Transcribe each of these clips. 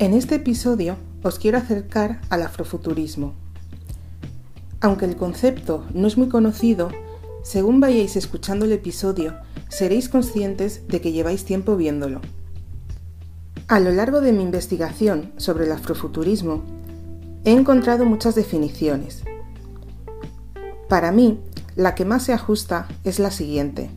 En este episodio os quiero acercar al afrofuturismo. Aunque el concepto no es muy conocido, según vayáis escuchando el episodio, seréis conscientes de que lleváis tiempo viéndolo. A lo largo de mi investigación sobre el afrofuturismo, he encontrado muchas definiciones. Para mí, la que más se ajusta es la siguiente.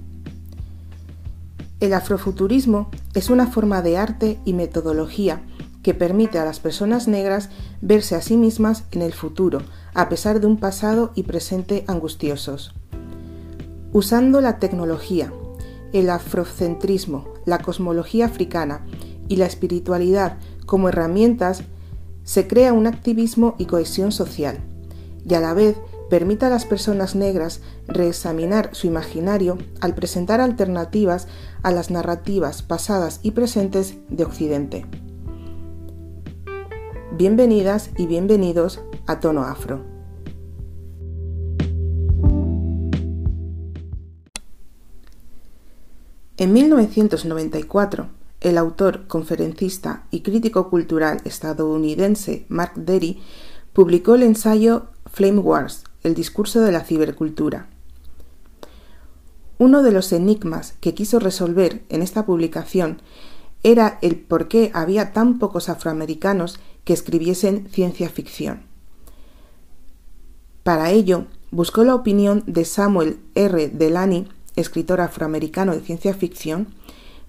El afrofuturismo es una forma de arte y metodología que permite a las personas negras verse a sí mismas en el futuro, a pesar de un pasado y presente angustiosos. Usando la tecnología, el afrocentrismo, la cosmología africana y la espiritualidad como herramientas, se crea un activismo y cohesión social, y a la vez permite a las personas negras reexaminar su imaginario al presentar alternativas a las narrativas pasadas y presentes de Occidente. Bienvenidas y bienvenidos a Tono Afro. En 1994, el autor, conferencista y crítico cultural estadounidense Mark Derry publicó el ensayo Flame Wars, el discurso de la cibercultura. Uno de los enigmas que quiso resolver en esta publicación era el por qué había tan pocos afroamericanos que escribiesen ciencia ficción. Para ello, buscó la opinión de Samuel R. Delany, escritor afroamericano de ciencia ficción,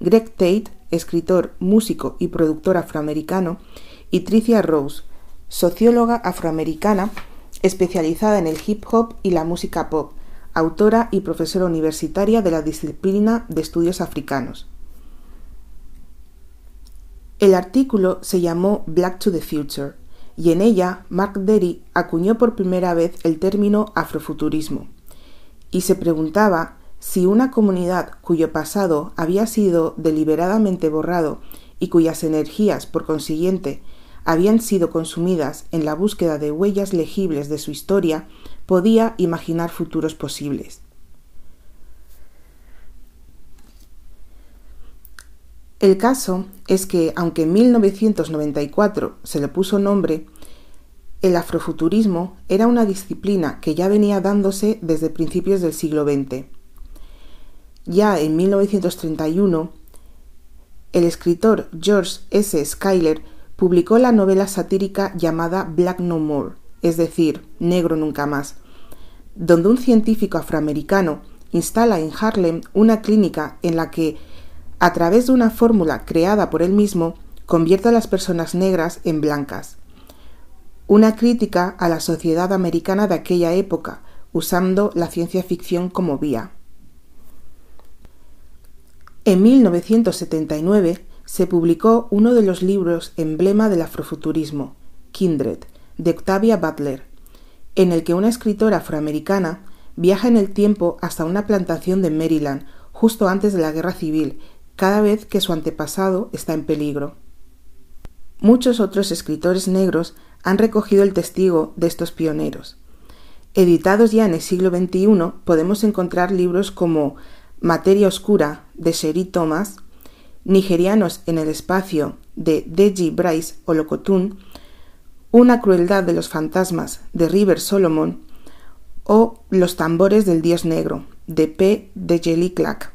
Greg Tate, escritor, músico y productor afroamericano, y Tricia Rose, socióloga afroamericana especializada en el hip hop y la música pop, autora y profesora universitaria de la disciplina de estudios africanos. El artículo se llamó Black to the Future y en ella Mark Derry acuñó por primera vez el término afrofuturismo y se preguntaba si una comunidad cuyo pasado había sido deliberadamente borrado y cuyas energías, por consiguiente, habían sido consumidas en la búsqueda de huellas legibles de su historia, podía imaginar futuros posibles. El caso es que, aunque en 1994 se le puso nombre, el afrofuturismo era una disciplina que ya venía dándose desde principios del siglo XX. Ya en 1931, el escritor George S. Schuyler publicó la novela satírica llamada Black No More, es decir, Negro Nunca Más, donde un científico afroamericano instala en Harlem una clínica en la que a través de una fórmula creada por él mismo, convierte a las personas negras en blancas. Una crítica a la sociedad americana de aquella época, usando la ciencia ficción como vía. En 1979 se publicó uno de los libros emblema del afrofuturismo, Kindred, de Octavia Butler, en el que una escritora afroamericana viaja en el tiempo hasta una plantación de Maryland justo antes de la Guerra Civil cada vez que su antepasado está en peligro. Muchos otros escritores negros han recogido el testigo de estos pioneros. Editados ya en el siglo XXI, podemos encontrar libros como Materia Oscura de Sherry Thomas, Nigerianos en el Espacio de Deji Bryce Olokotun, Una crueldad de los fantasmas de River Solomon o Los tambores del dios negro de P. de Jelly Clark.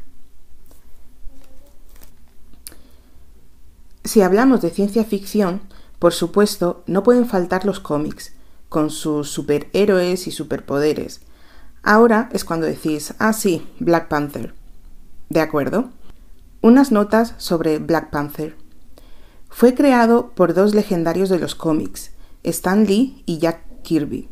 Si hablamos de ciencia ficción, por supuesto, no pueden faltar los cómics, con sus superhéroes y superpoderes. Ahora es cuando decís, ah sí, Black Panther. ¿De acuerdo? Unas notas sobre Black Panther. Fue creado por dos legendarios de los cómics, Stan Lee y Jack Kirby.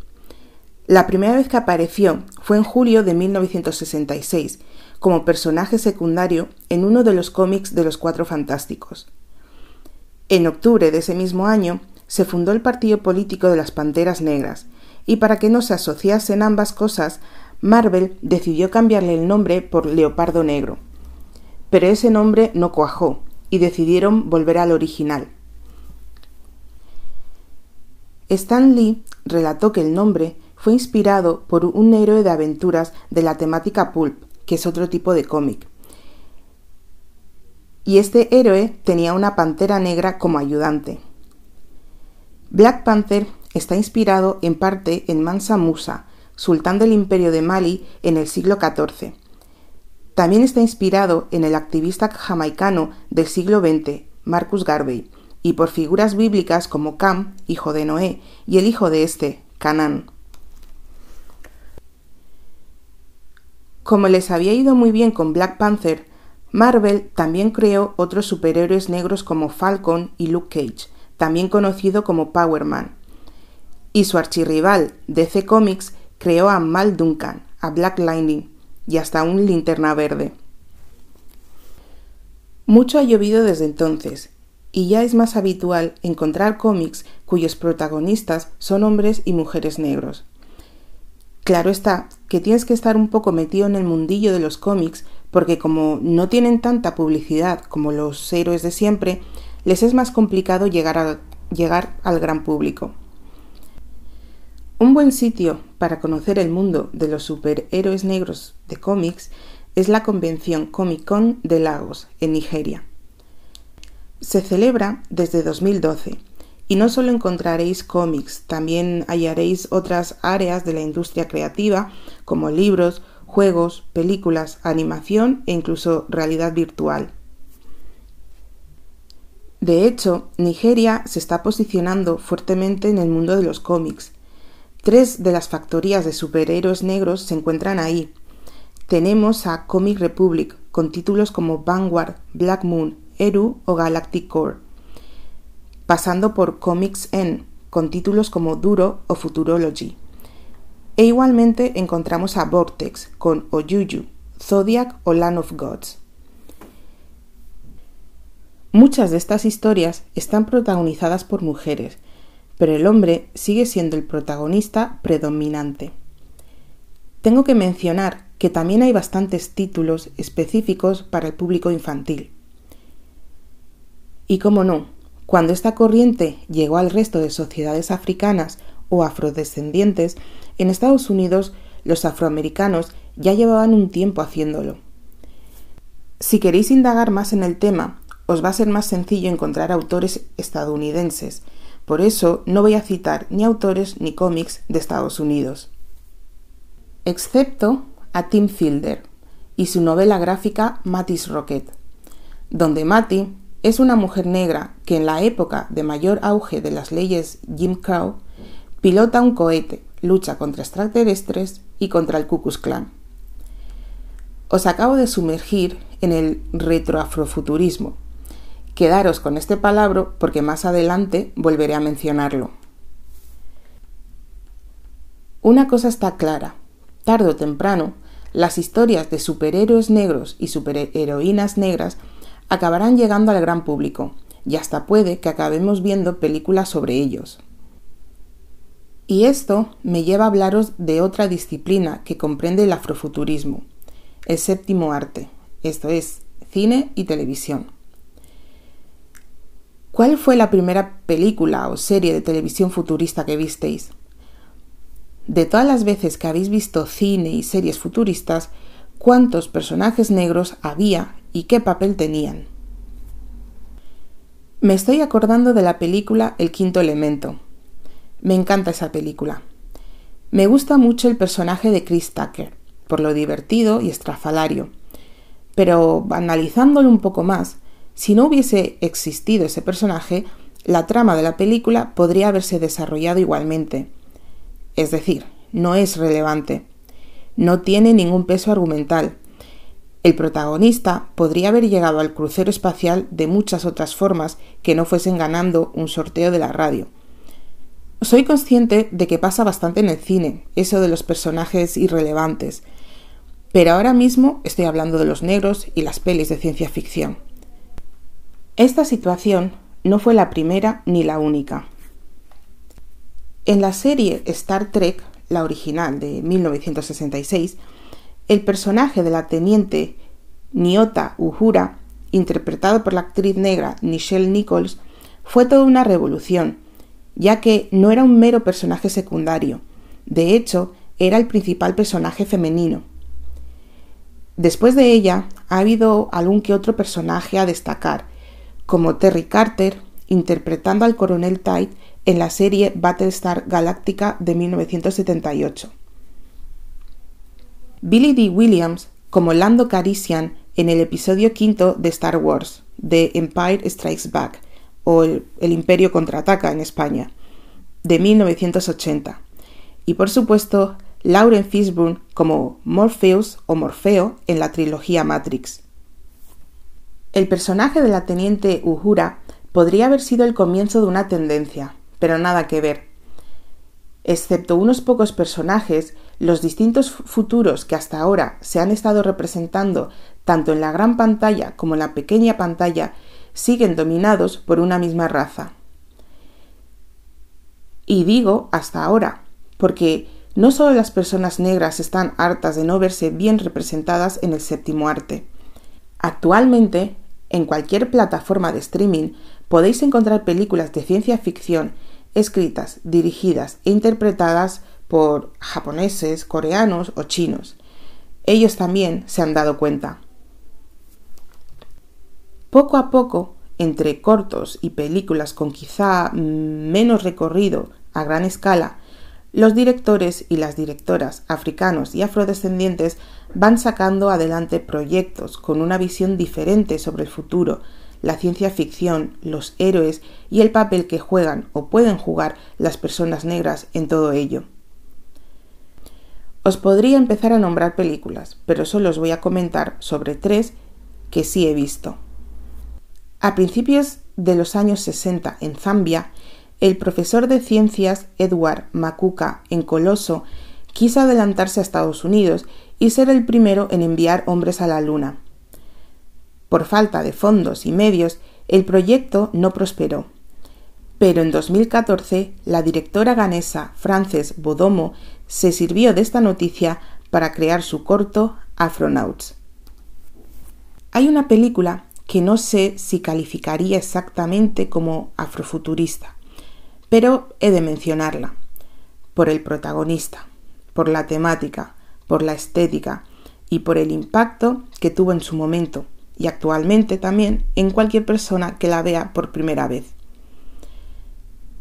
La primera vez que apareció fue en julio de 1966, como personaje secundario en uno de los cómics de los Cuatro Fantásticos. En octubre de ese mismo año se fundó el partido político de las Panteras Negras, y para que no se asociasen ambas cosas, Marvel decidió cambiarle el nombre por Leopardo Negro. Pero ese nombre no cuajó, y decidieron volver al original. Stan Lee relató que el nombre fue inspirado por un héroe de aventuras de la temática pulp, que es otro tipo de cómic y este héroe tenía una pantera negra como ayudante. Black Panther está inspirado en parte en Mansa Musa, sultán del imperio de Mali en el siglo XIV. También está inspirado en el activista jamaicano del siglo XX, Marcus Garvey, y por figuras bíblicas como Cam, hijo de Noé, y el hijo de este, Canaán. Como les había ido muy bien con Black Panther, Marvel también creó otros superhéroes negros como Falcon y Luke Cage, también conocido como Power Man. Y su archirrival, DC Comics, creó a Mal Duncan, a Black Lightning y hasta un linterna verde. Mucho ha llovido desde entonces, y ya es más habitual encontrar cómics cuyos protagonistas son hombres y mujeres negros. Claro está que tienes que estar un poco metido en el mundillo de los cómics porque como no tienen tanta publicidad como los héroes de siempre, les es más complicado llegar, al gran público. Un buen sitio para conocer el mundo de los superhéroes negros de cómics es la convención Comic Con de Lagos, en Nigeria. Se celebra desde 2012 y no solo encontraréis cómics, también hallaréis otras áreas de la industria creativa como libros, juegos, películas, animación e incluso realidad virtual. De hecho, Nigeria se está posicionando fuertemente en el mundo de los cómics Tres de las factorías de superhéroes negros se encuentran ahí. Tenemos a Comic Republic, con títulos como Vanguard, Black Moon, Eru o Galactic Core, pasando por Comics N, con títulos como Duro o Futurology. E igualmente encontramos a Vortex, con Oyuyu, Zodiac o Land of Gods. Muchas de estas historias están protagonizadas por mujeres, pero el hombre sigue siendo el protagonista predominante. Tengo que mencionar que también hay bastantes títulos específicos para el público infantil. Y cómo no, cuando esta corriente llegó al resto de sociedades africanas o afrodescendientes, en Estados Unidos los afroamericanos ya llevaban un tiempo haciéndolo. Si queréis indagar más en el tema, os va a ser más sencillo encontrar autores estadounidenses, por eso no voy a citar ni autores ni cómics de Estados Unidos. Excepto a Tim Fielder y su novela gráfica Matty's Rocket, donde Matty es una mujer negra que en la época de mayor auge de las leyes Jim Crow pilota un cohete, lucha contra extraterrestres y contra el Ku Klan. Os acabo de sumergir en el retroafrofuturismo, Quedaros con este palabra porque más adelante volveré a mencionarlo. Una cosa está clara, tarde o temprano, las historias de superhéroes negros y superheroínas negras acabarán llegando al gran público, y hasta puede que acabemos viendo películas sobre ellos. Y esto me lleva a hablaros de otra disciplina que comprende el afrofuturismo, el séptimo arte, esto es, cine y televisión. ¿Cuál fue la primera película o serie de televisión futurista que visteis? De todas las veces que habéis visto cine y series futuristas, ¿cuántos personajes negros había y qué papel tenían? Me estoy acordando de la película El quinto elemento. Me encanta esa película. Me gusta mucho el personaje de Chris Tucker, por lo divertido y estrafalario. Pero analizándolo un poco más, si no hubiese existido ese personaje, la trama de la película podría haberse desarrollado igualmente. Es decir, no es relevante. No tiene ningún peso argumental. El protagonista podría haber llegado al crucero espacial de muchas otras formas que no fuesen ganando un sorteo de la radio. Soy consciente de que pasa bastante en el cine, eso de los personajes irrelevantes, pero ahora mismo estoy hablando de los negros y las pelis de ciencia ficción. Esta situación no fue la primera ni la única. En la serie Star Trek, la original de 1966, el personaje de la teniente Nyota Uhura, interpretado por la actriz negra Nichelle Nichols, fue toda una revolución, ya que no era un mero personaje secundario, de hecho, era el principal personaje femenino. Después de ella, ha habido algún que otro personaje a destacar, como Terry Carter, interpretando al coronel Tite en la serie Battlestar Galactica de 1978. Billy D. Williams como Lando Carician en el episodio quinto de Star Wars, The Empire Strikes Back, o El, Imperio contraataca en España, de 1980. Y por supuesto, Lauren Fishburne como Morpheus o Morfeo en la trilogía Matrix. El personaje de la teniente Uhura podría haber sido el comienzo de una tendencia, pero nada que ver. Excepto unos pocos personajes, los distintos futuros que hasta ahora se han estado representando tanto en la gran pantalla como en la pequeña pantalla siguen dominados por una misma raza. Y digo hasta ahora, porque no solo las personas negras están hartas de no verse bien representadas en el séptimo arte. Actualmente, en cualquier plataforma de streaming podéis encontrar películas de ciencia ficción escritas, dirigidas e interpretadas por japoneses, coreanos o chinos. Ellos también se han dado cuenta. Poco a poco, entre cortos y películas con quizá menos recorrido a gran escala, los directores y las directoras africanos y afrodescendientes van sacando adelante proyectos con una visión diferente sobre el futuro, la ciencia ficción, los héroes y el papel que juegan o pueden jugar las personas negras en todo ello. Os podría empezar a nombrar películas, pero solo os voy a comentar sobre tres que sí he visto. A principios de los años 60 en Zambia, el profesor de ciencias Edward Makuka en Coloso quiso adelantarse a Estados Unidos y ser el primero en enviar hombres a la Luna. Por falta de fondos y medios, el proyecto no prosperó. Pero en 2014, la directora ganesa Frances Bodomo se sirvió de esta noticia para crear su corto Afronauts. Hay una película que no sé si calificaría exactamente como afrofuturista, pero he de mencionarla, por el protagonista, por la temática, por la estética y por el impacto que tuvo en su momento y actualmente también en cualquier persona que la vea por primera vez.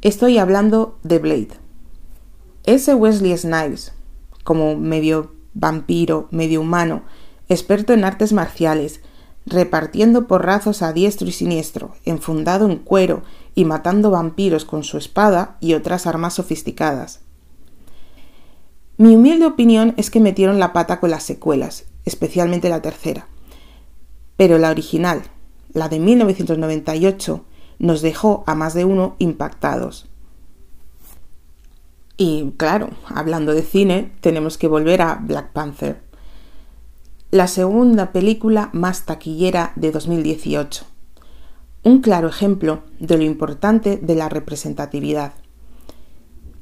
Estoy hablando de Blade. Ese Wesley Snipes, como medio vampiro, medio humano, experto en artes marciales, repartiendo porrazos a diestro y siniestro, enfundado en cuero y matando vampiros con su espada y otras armas sofisticadas. Mi humilde opinión es que metieron la pata con las secuelas, especialmente la tercera. Pero la original, la de 1998, nos dejó a más de uno impactados. Y claro, hablando de cine, tenemos que volver a Black Panther, la segunda película más taquillera de 2018. Un claro ejemplo de lo importante de la representatividad.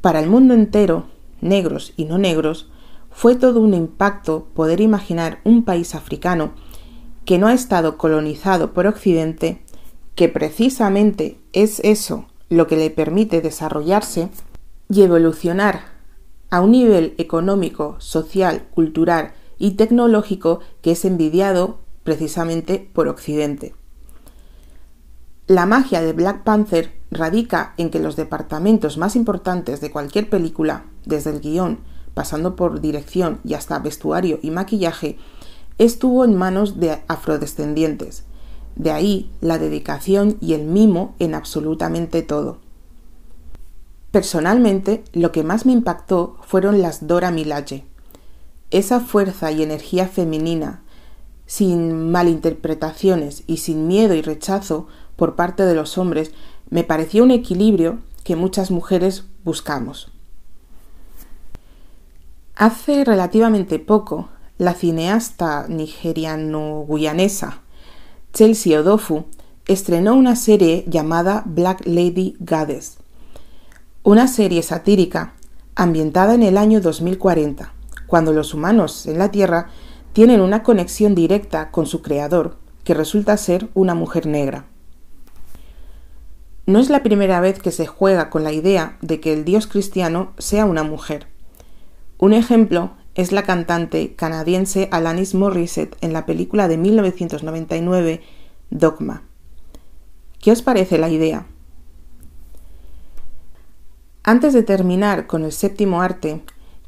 Para el mundo entero, negros y no negros, fue todo un impacto poder imaginar un país africano que no ha estado colonizado por Occidente, que precisamente es eso lo que le permite desarrollarse y evolucionar a un nivel económico, social, cultural y tecnológico que es envidiado precisamente por Occidente. La magia de Black Panther radica en que los departamentos más importantes de cualquier película, desde el guion, pasando por dirección y hasta vestuario y maquillaje, estuvo en manos de afrodescendientes. De ahí la dedicación y el mimo en absolutamente todo. Personalmente, lo que más me impactó fueron las Dora Milaje. Esa fuerza y energía femenina, sin malinterpretaciones y sin miedo y rechazo por parte de los hombres, me pareció un equilibrio que muchas mujeres buscamos. Hace relativamente poco, la cineasta nigeriano-guyanesa Chelsea Odofu estrenó una serie llamada Black Lady Goddess, una serie satírica ambientada en el año 2040, cuando los humanos en la Tierra tienen una conexión directa con su creador, que resulta ser una mujer negra. No es la primera vez que se juega con la idea de que el dios cristiano sea una mujer. Un ejemplo es la cantante canadiense Alanis Morissette en la película de 1999 Dogma. ¿Qué os parece la idea? Antes de terminar con el séptimo arte,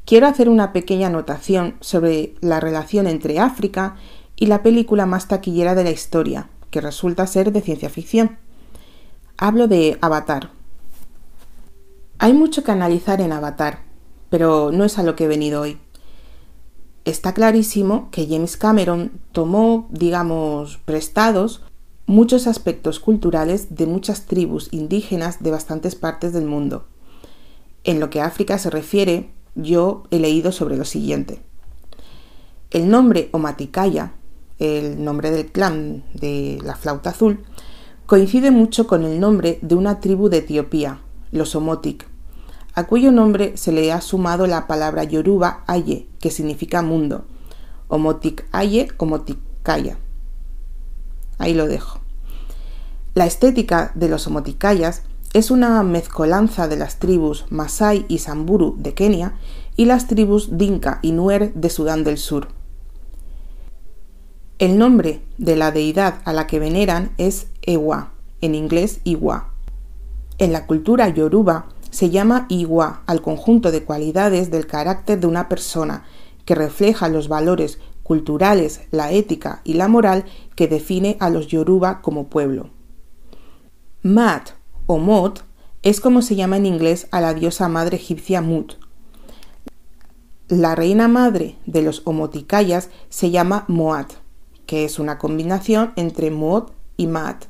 quiero hacer una pequeña anotación sobre la relación entre África y la película más taquillera de la historia, que resulta ser de ciencia ficción. Hablo de Avatar. Hay mucho que analizar en Avatar, pero no es a lo que he venido hoy. Está clarísimo que James Cameron tomó, digamos, prestados muchos aspectos culturales de muchas tribus indígenas de bastantes partes del mundo. En lo que África se refiere, yo he leído sobre lo siguiente. El nombre Omaticaya, el nombre del clan de la flauta azul, coincide mucho con el nombre de una tribu de Etiopía, los Omotic, a cuyo nombre se le ha sumado la palabra yoruba aye, que significa mundo. Omotic aye, omotic kaya. Ahí lo dejo. La estética de los omoticayas es una mezcolanza de las tribus Masai y Samburu de Kenia y las tribus Dinka y Nuer de Sudán del Sur. El nombre de la deidad a la que veneran es Ewa, en inglés Iwa. En la cultura yoruba se llama Iwa al conjunto de cualidades del carácter de una persona que refleja los valores culturales, la ética y la moral que define a los yoruba como pueblo. Mat o Mot es como se llama en inglés a la diosa madre egipcia Mut. La reina madre de los Omoticayas se llama Moat que es una combinación entre mod y mat.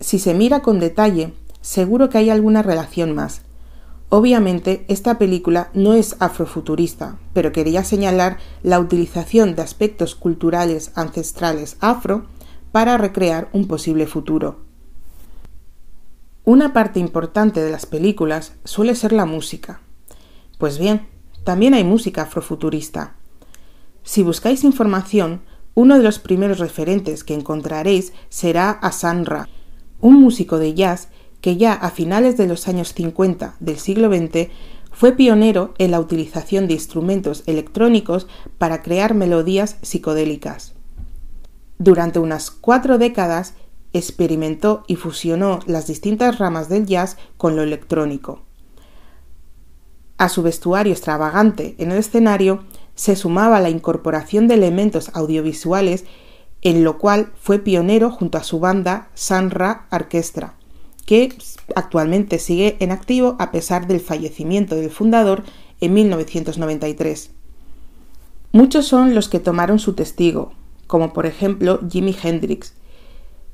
Si se mira con detalle, seguro que hay alguna relación más. Obviamente, esta película no es afrofuturista, pero quería señalar la utilización de aspectos culturales ancestrales afro para recrear un posible futuro. Una parte importante de las películas suele ser la música. Pues bien, también hay música afrofuturista. Si buscáis información, uno de los primeros referentes que encontraréis será a Ra, un músico de jazz que ya a finales de los años 50 del siglo XX fue pionero en la utilización de instrumentos electrónicos para crear melodías psicodélicas. Durante unas cuatro décadas experimentó y fusionó las distintas ramas del jazz con lo electrónico. A su vestuario extravagante en el escenario se sumaba la incorporación de elementos audiovisuales, en lo cual fue pionero junto a su banda Sanra Orchestra, que actualmente sigue en activo a pesar del fallecimiento del fundador en 1993. Muchos son los que tomaron su testigo, como por ejemplo Jimi Hendrix,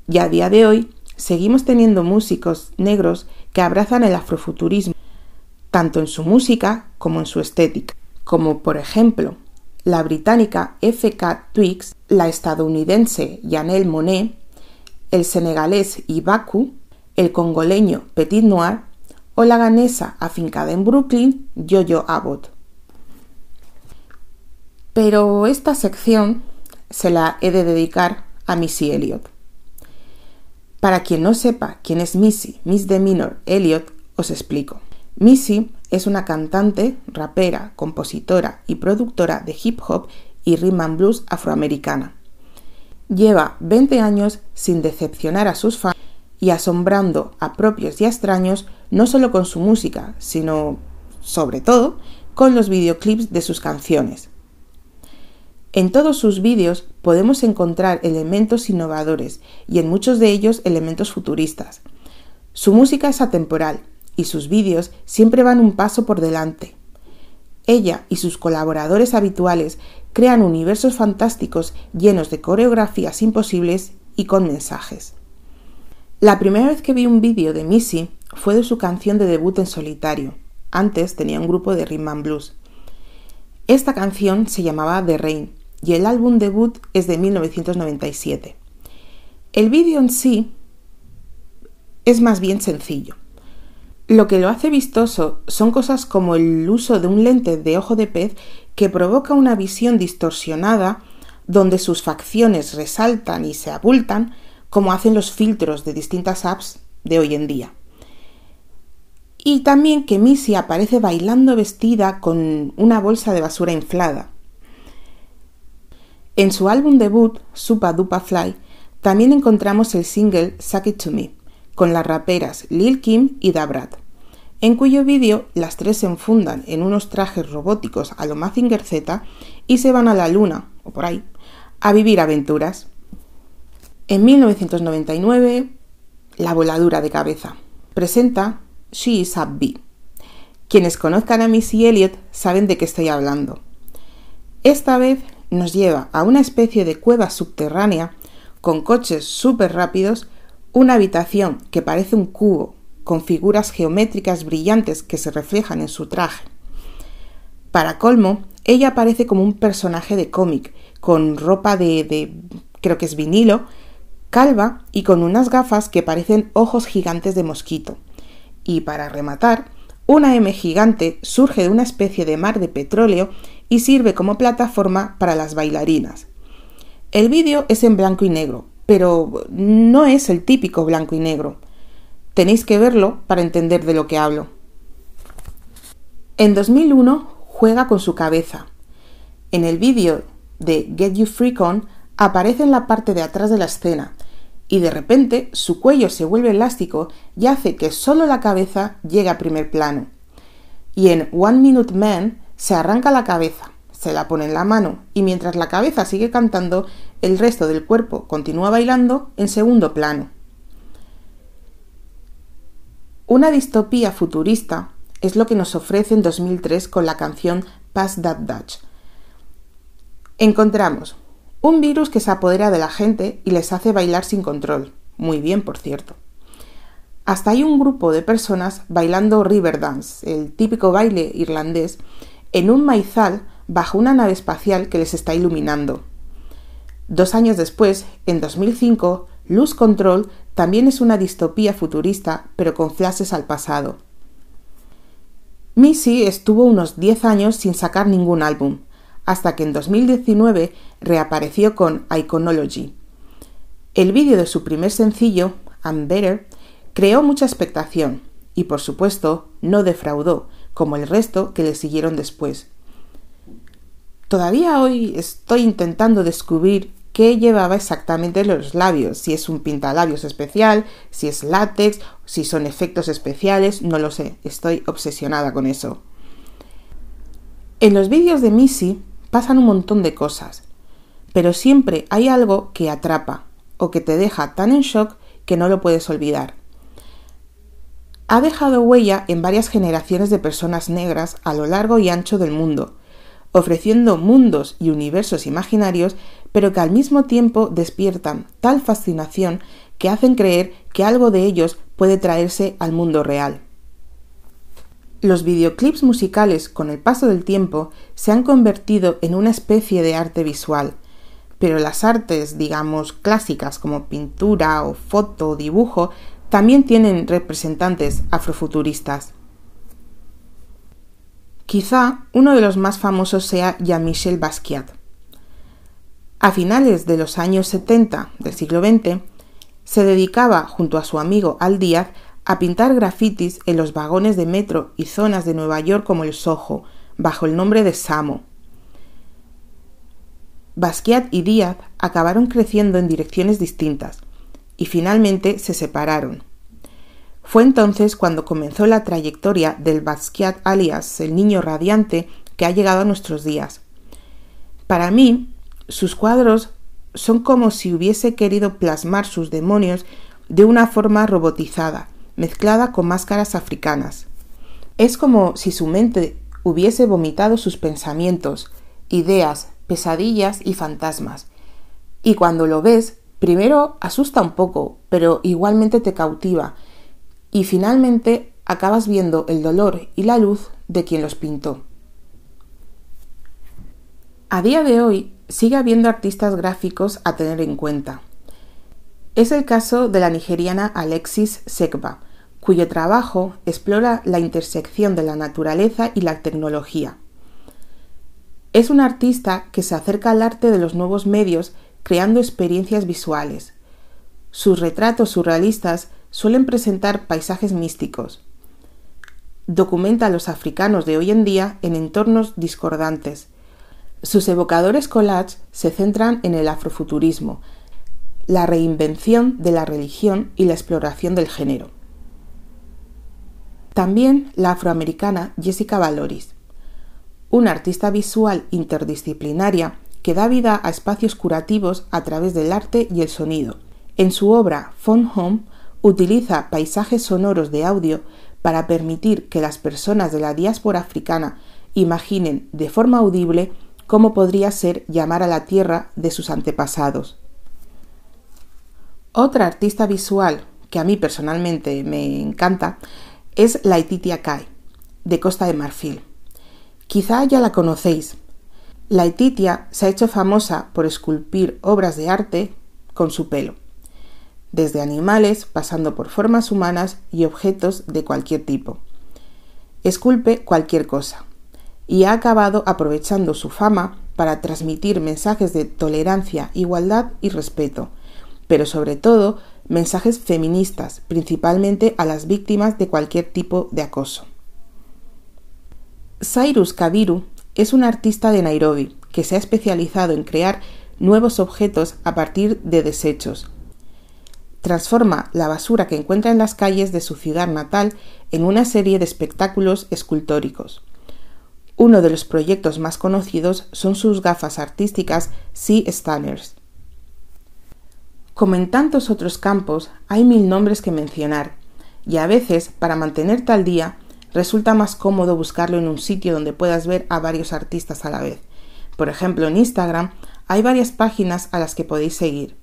y a día de hoy seguimos teniendo músicos negros que abrazan el afrofuturismo, tanto en su música como en su estética como por ejemplo la británica F.K. Twix, la estadounidense Janelle Monet, el senegalés Ibaku, el congoleño Petit Noir o la ganesa afincada en Brooklyn, Jojo Abbott. Pero esta sección se la he de dedicar a Missy Elliott. Para quien no sepa quién es Missy, Miss Deminor Elliott, os explico. Missy es una cantante, rapera, compositora y productora de hip hop y rhythm and blues afroamericana. Lleva 20 años sin decepcionar a sus fans y asombrando a propios y extraños no solo con su música, sino, sobre todo, con los videoclips de sus canciones. En todos sus vídeos podemos encontrar elementos innovadores y en muchos de ellos elementos futuristas. Su música es atemporal y sus vídeos siempre van un paso por delante. Ella y sus colaboradores habituales crean universos fantásticos llenos de coreografías imposibles y con mensajes. La primera vez que vi un vídeo de Missy fue de su canción de debut en solitario. Antes tenía un grupo de rhythm and blues. Esta canción se llamaba The Rain y el álbum debut es de 1997. El vídeo en sí es más bien sencillo. Lo que lo hace vistoso son cosas como el uso de un lente de ojo de pez que provoca una visión distorsionada donde sus facciones resaltan y se abultan como hacen los filtros de distintas apps de hoy en día. Y también que Missy aparece bailando vestida con una bolsa de basura inflada. En su álbum debut, Supa Dupa Fly, también encontramos el single Suck It To Me, con las raperas Lil Kim y Dabrat. en cuyo vídeo las tres se enfundan en unos trajes robóticos a lo Mazinger Z y se van a la luna, o por ahí, a vivir aventuras. En 1999, La voladura de cabeza presenta She is a Bee. Quienes conozcan a Missy Elliott saben de qué estoy hablando. Esta vez nos lleva a una especie de cueva subterránea con coches súper rápidos, una habitación que parece un cubo con figuras geométricas brillantes que se reflejan en su traje. Para colmo, ella aparece como un personaje de cómic, con ropa de, de, creo que es vinilo, calva y con unas gafas que parecen ojos gigantes de mosquito. Y para rematar, una M gigante surge de una especie de mar de petróleo y sirve como plataforma para las bailarinas. El vídeo es en blanco y negro, pero no es el típico blanco y negro. Tenéis que verlo para entender de lo que hablo. En 2001 juega con su cabeza. En el vídeo de Get You Freak On aparece en la parte de atrás de la escena y de repente su cuello se vuelve elástico y hace que solo la cabeza llegue a primer plano. Y en One Minute Man se arranca la cabeza, se la pone en la mano y mientras la cabeza sigue cantando, el resto del cuerpo continúa bailando en segundo plano. Una distopía futurista es lo que nos ofrece en 2003 con la canción Pass That Dutch. Encontramos un virus que se apodera de la gente y les hace bailar sin control. Muy bien, por cierto. Hasta hay un grupo de personas bailando Riverdance, el típico baile irlandés, en un maizal bajo una nave espacial que les está iluminando. Dos años después, en 2005, Luz Control también es una distopía futurista, pero con flashes al pasado. Missy estuvo unos 10 años sin sacar ningún álbum, hasta que en 2019 reapareció con Iconology. El vídeo de su primer sencillo, I'm Better, creó mucha expectación y por supuesto no defraudó, como el resto que le siguieron después. Todavía hoy estoy intentando descubrir qué llevaba exactamente los labios, si es un pintalabios especial, si es látex, si son efectos especiales, no lo sé, estoy obsesionada con eso. En los vídeos de Missy pasan un montón de cosas, pero siempre hay algo que atrapa o que te deja tan en shock que no lo puedes olvidar. Ha dejado huella en varias generaciones de personas negras a lo largo y ancho del mundo, ofreciendo mundos y universos imaginarios, pero que al mismo tiempo despiertan tal fascinación que hacen creer que algo de ellos puede traerse al mundo real. Los videoclips musicales, con el paso del tiempo, se han convertido en una especie de arte visual, pero las artes, digamos, clásicas como pintura o foto o dibujo, también tienen representantes afrofuturistas. Quizá uno de los más famosos sea Jean-Michel Basquiat. A finales de los años 70 del siglo XX, se dedicaba, junto a su amigo Al Díaz, a pintar grafitis en los vagones de metro y zonas de Nueva York como el Soho, bajo el nombre de Samo. Basquiat y Díaz acabaron creciendo en direcciones distintas y finalmente se separaron. Fue entonces cuando comenzó la trayectoria del Basquiat alias el niño radiante que ha llegado a nuestros días. Para mí, sus cuadros son como si hubiese querido plasmar sus demonios de una forma robotizada, mezclada con máscaras africanas. Es como si su mente hubiese vomitado sus pensamientos, ideas, pesadillas y fantasmas. Y cuando lo ves, primero asusta un poco, pero igualmente te cautiva, y finalmente acabas viendo el dolor y la luz de quien los pintó. A día de hoy sigue habiendo artistas gráficos a tener en cuenta. Es el caso de la nigeriana Alexis Sekba, cuyo trabajo explora la intersección de la naturaleza y la tecnología. Es un artista que se acerca al arte de los nuevos medios creando experiencias visuales. Sus retratos surrealistas suelen presentar paisajes místicos. Documenta a los africanos de hoy en día en entornos discordantes. Sus evocadores collages se centran en el afrofuturismo, la reinvención de la religión y la exploración del género. También la afroamericana Jessica Valoris, una artista visual interdisciplinaria que da vida a espacios curativos a través del arte y el sonido. En su obra Phone Home utiliza paisajes sonoros de audio para permitir que las personas de la diáspora africana imaginen de forma audible cómo podría ser llamar a la tierra de sus antepasados. Otra artista visual que a mí personalmente me encanta es Laetitia Kai, de Costa de Marfil. Quizá ya la conocéis. Laetitia se ha hecho famosa por esculpir obras de arte con su pelo, desde animales pasando por formas humanas y objetos de cualquier tipo. Esculpe cualquier cosa y ha acabado aprovechando su fama para transmitir mensajes de tolerancia, igualdad y respeto, pero sobre todo mensajes feministas, principalmente a las víctimas de cualquier tipo de acoso. Cyrus Kabiru es un artista de Nairobi que se ha especializado en crear nuevos objetos a partir de desechos. Transforma la basura que encuentra en las calles de su ciudad natal en una serie de espectáculos escultóricos. Uno de los proyectos más conocidos son sus gafas artísticas Sea Stunners. Como en tantos otros campos, hay mil nombres que mencionar, y a veces, para mantenerte al día, resulta más cómodo buscarlo en un sitio donde puedas ver a varios artistas a la vez. Por ejemplo, en Instagram hay varias páginas a las que podéis seguir.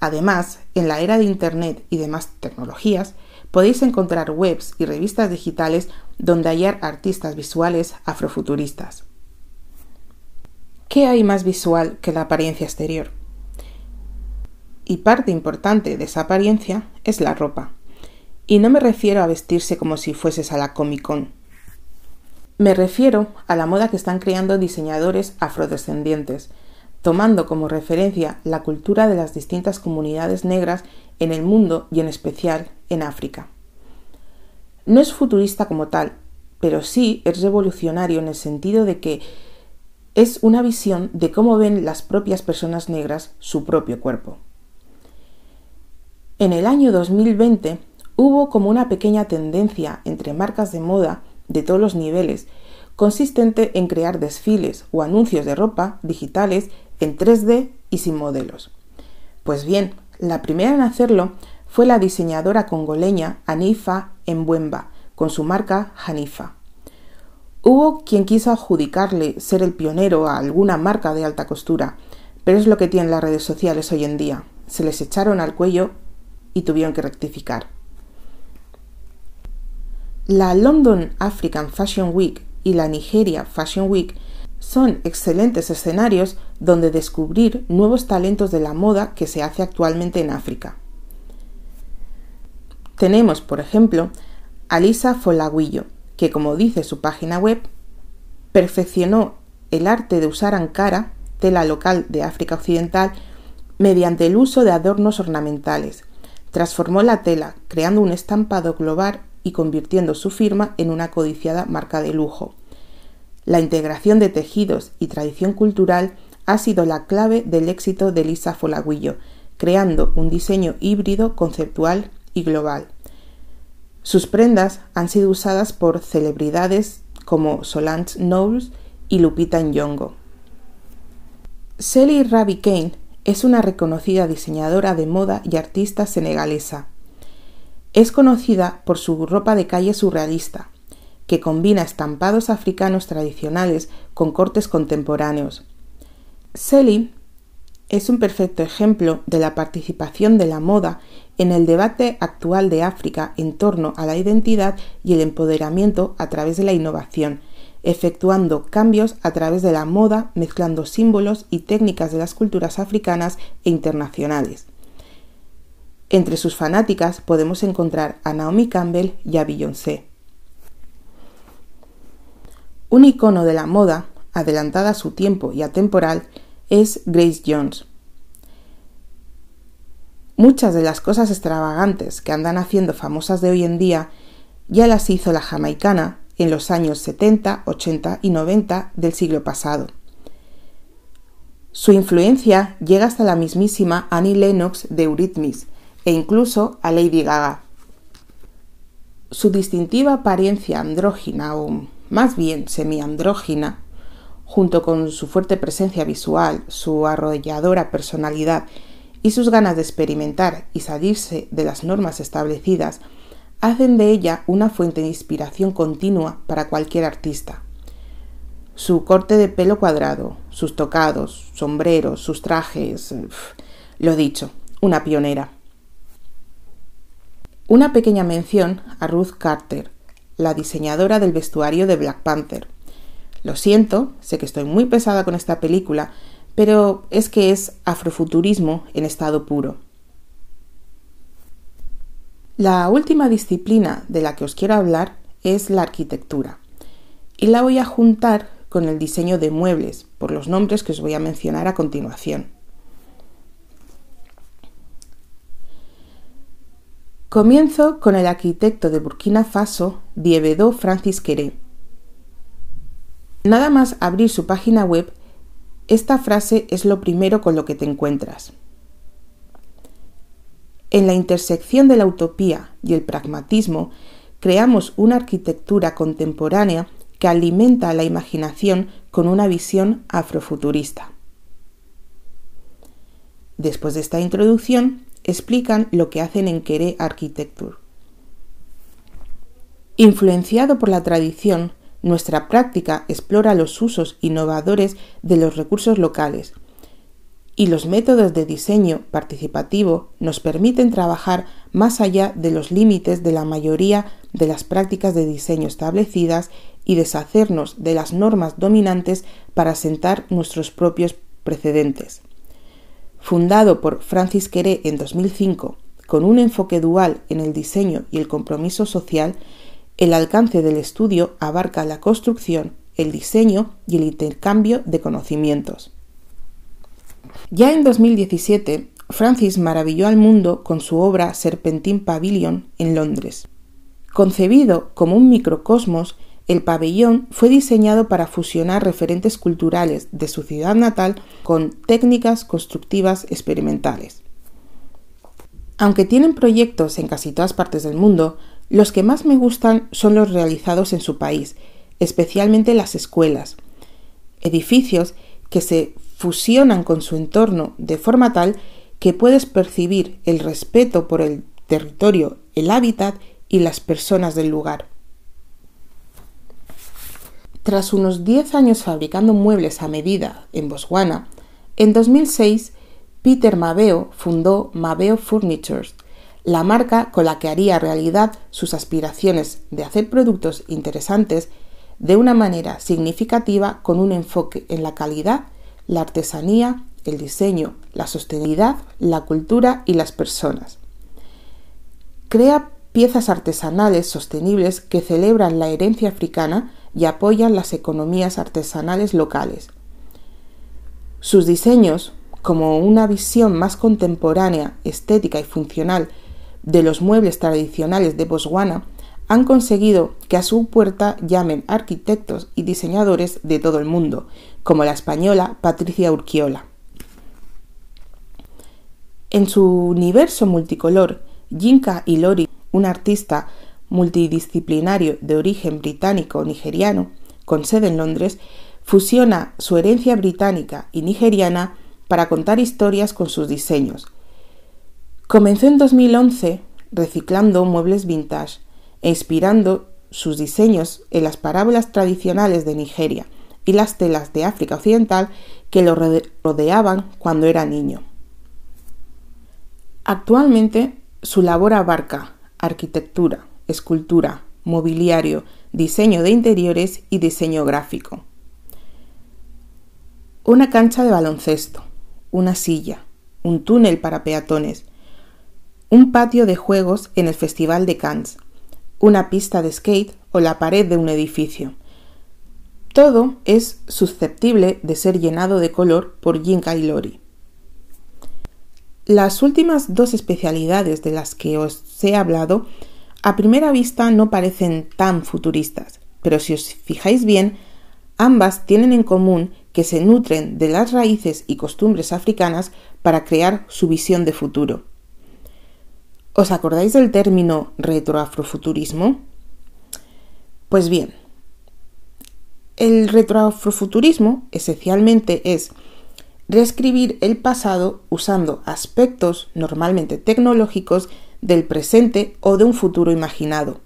Además, en la era de Internet y demás tecnologías, podéis encontrar webs y revistas digitales donde hallar artistas visuales afrofuturistas. ¿Qué hay más visual que la apariencia exterior? Y parte importante de esa apariencia es la ropa. Y no me refiero a vestirse como si fueses a la Comic Con. Me refiero a la moda que están creando diseñadores afrodescendientes, tomando como referencia la cultura de las distintas comunidades negras en el mundo y en especial en África. No es futurista como tal, pero sí es revolucionario en el sentido de que es una visión de cómo ven las propias personas negras su propio cuerpo. En el año 2020 hubo como una pequeña tendencia entre marcas de moda de todos los niveles, consistente en crear desfiles o anuncios de ropa digitales en 3D y sin modelos. Pues bien, la primera en hacerlo fue la diseñadora congoleña Anifa Mbwemba, con su marca Hanifa. Hubo quien quiso adjudicarle ser el pionero a alguna marca de alta costura, pero es lo que tienen las redes sociales hoy en día. Se les echaron al cuello y tuvieron que rectificar. La London African Fashion Week y la Nigeria Fashion Week son excelentes escenarios donde descubrir nuevos talentos de la moda que se hace actualmente en África. Tenemos, por ejemplo, a Lisa Folaguillo, que como dice su página web, perfeccionó el arte de usar ankara, tela local de África Occidental, mediante el uso de adornos ornamentales, Transformó la tela, creando un estampado global y convirtiendo su firma en una codiciada marca de lujo. La integración de tejidos y tradición cultural ha sido la clave del éxito de Lisa Folaguillo, creando un diseño híbrido, conceptual y global. Sus prendas han sido usadas por celebridades como Solange Knowles y Lupita Nyong'o. Sally Ravi Kane es una reconocida diseñadora de moda y artista senegalesa. Es conocida por su ropa de calle surrealista, que combina estampados africanos tradicionales con cortes contemporáneos. Selly es un perfecto ejemplo de la participación de la moda en el debate actual de África en torno a la identidad y el empoderamiento a través de la innovación, efectuando cambios a través de la moda, mezclando símbolos y técnicas de las culturas africanas e internacionales. Entre sus fanáticas podemos encontrar a Naomi Campbell y a Beyoncé. Un icono de la moda, adelantada a su tiempo y atemporal, es Grace Jones. Muchas de las cosas extravagantes que andan haciendo famosas de hoy en día ya las hizo la jamaicana en los años 70, 80 y 90 del siglo pasado. Su influencia llega hasta la mismísima Annie Lennox de Eurythmics e incluso a Lady Gaga. Su distintiva apariencia andrógina o más bien semiandrógina, junto con su fuerte presencia visual, su arrolladora personalidad y sus ganas de experimentar y salirse de las normas establecidas, hacen de ella una fuente de inspiración continua para cualquier artista. Su corte de pelo cuadrado, sus tocados, sombreros, sus trajes, lo dicho, una pionera. Una pequeña mención a Ruth Carter, la diseñadora del vestuario de Black Panther. Lo siento, sé que estoy muy pesada con esta película, pero es que es afrofuturismo en estado puro. La última disciplina de la que os quiero hablar es la arquitectura, y la voy a juntar con el diseño de muebles, por los nombres que os voy a mencionar a continuación. Comienzo con el arquitecto de Burkina Faso, Dievedo Francis Queré. Nada más abrir su página web, esta frase es lo primero con lo que te encuentras. En la intersección de la utopía y el pragmatismo, creamos una arquitectura contemporánea que alimenta la imaginación con una visión afrofuturista. Después de esta introducción, explican lo que hacen en Queré Architecture. Influenciado por la tradición, nuestra práctica explora los usos innovadores de los recursos locales y los métodos de diseño participativo nos permiten trabajar más allá de los límites de la mayoría de las prácticas de diseño establecidas y deshacernos de las normas dominantes para sentar nuestros propios precedentes fundado por Francis Queré en 2005, con un enfoque dual en el diseño y el compromiso social, el alcance del estudio abarca la construcción, el diseño y el intercambio de conocimientos. Ya en 2017, Francis maravilló al mundo con su obra Serpentine Pavilion en Londres. Concebido como un microcosmos, el pabellón fue diseñado para fusionar referentes culturales de su ciudad natal con técnicas constructivas experimentales. Aunque tienen proyectos en casi todas partes del mundo, los que más me gustan son los realizados en su país, especialmente las escuelas, edificios que se fusionan con su entorno de forma tal que puedes percibir el respeto por el territorio, el hábitat y las personas del lugar. Tras unos 10 años fabricando muebles a medida en Botswana, en 2006 Peter Mabeo fundó Mabeo Furnitures, la marca con la que haría realidad sus aspiraciones de hacer productos interesantes de una manera significativa con un enfoque en la calidad, la artesanía, el diseño, la sostenibilidad, la cultura y las personas. Crea piezas artesanales sostenibles que celebran la herencia africana y apoyan las economías artesanales locales. Sus diseños, como una visión más contemporánea, estética y funcional de los muebles tradicionales de Botswana, han conseguido que a su puerta llamen arquitectos y diseñadores de todo el mundo, como la española Patricia Urquiola. En su universo multicolor, Jinka Ilori, un artista multidisciplinario de origen británico-nigeriano, con sede en Londres, fusiona su herencia británica y nigeriana para contar historias con sus diseños. Comenzó en 2011 reciclando muebles vintage inspirando sus diseños en las parábolas tradicionales de Nigeria y las telas de África Occidental que lo rodeaban cuando era niño. Actualmente su labor abarca arquitectura, escultura, mobiliario, diseño de interiores y diseño gráfico. Una cancha de baloncesto, una silla, un túnel para peatones, un patio de juegos en el Festival de Cannes, una pista de skate o la pared de un edificio. Todo es susceptible de ser llenado de color por Jinka y Lori. Las últimas dos especialidades de las que os he hablado a primera vista no parecen tan futuristas, pero si os fijáis bien, ambas tienen en común que se nutren de las raíces y costumbres africanas para crear su visión de futuro. ¿Os acordáis del término retroafrofuturismo? Pues bien, el retroafrofuturismo esencialmente es reescribir el pasado usando aspectos normalmente tecnológicos del presente o de un futuro imaginado.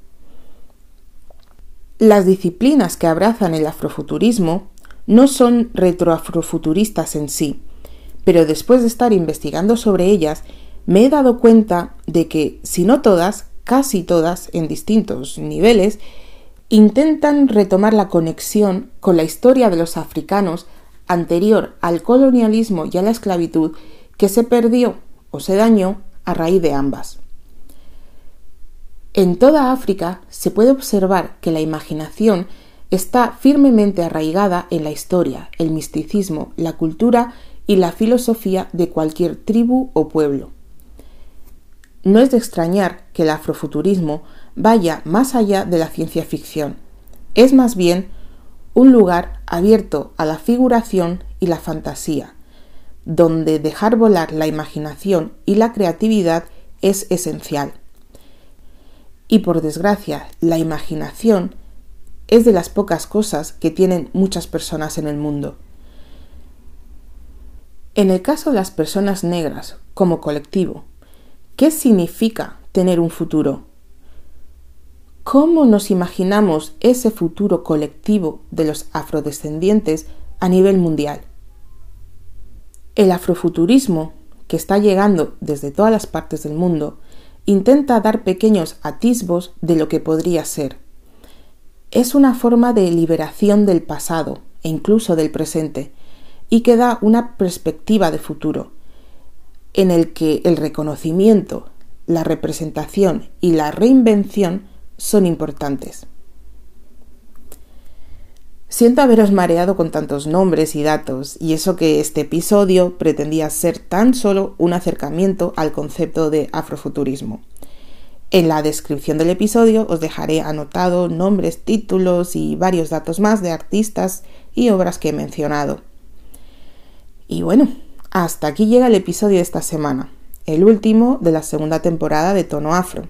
Las disciplinas que abrazan el afrofuturismo no son retroafrofuturistas en sí, pero después de estar investigando sobre ellas me he dado cuenta de que, si no todas, casi todas, en distintos niveles, intentan retomar la conexión con la historia de los africanos anterior al colonialismo y a la esclavitud que se perdió o se dañó a raíz de ambas. En toda África se puede observar que la imaginación está firmemente arraigada en la historia, el misticismo, la cultura y la filosofía de cualquier tribu o pueblo. No es de extrañar que el afrofuturismo vaya más allá de la ciencia ficción. Es más bien un lugar abierto a la figuración y la fantasía, donde dejar volar la imaginación y la creatividad es esencial. Y por desgracia, la imaginación es de las pocas cosas que tienen muchas personas en el mundo. En el caso de las personas negras como colectivo, ¿Qué significa tener un futuro? ¿Cómo nos imaginamos ese futuro colectivo de los afrodescendientes a nivel mundial? El afrofuturismo, que está llegando desde todas las partes del mundo, intenta dar pequeños atisbos de lo que podría ser. Es una forma de liberación del pasado e incluso del presente, y que da una perspectiva de futuro en el que el reconocimiento, la representación y la reinvención son importantes. Siento haberos mareado con tantos nombres y datos, y eso que este episodio pretendía ser tan solo un acercamiento al concepto de afrofuturismo. En la descripción del episodio os dejaré anotado nombres, títulos y varios datos más de artistas y obras que he mencionado. Y bueno, hasta aquí llega el episodio de esta semana, el último de la segunda temporada de Tono Afro.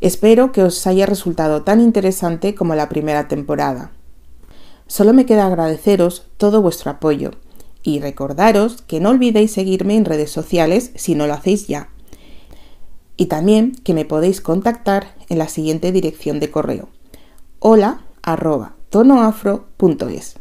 Espero que os haya resultado tan interesante como la primera temporada. Solo me queda agradeceros todo vuestro apoyo y recordaros que no olvidéis seguirme en redes sociales si no lo hacéis ya. Y también que me podéis contactar en la siguiente dirección de correo hola tonoafro.es.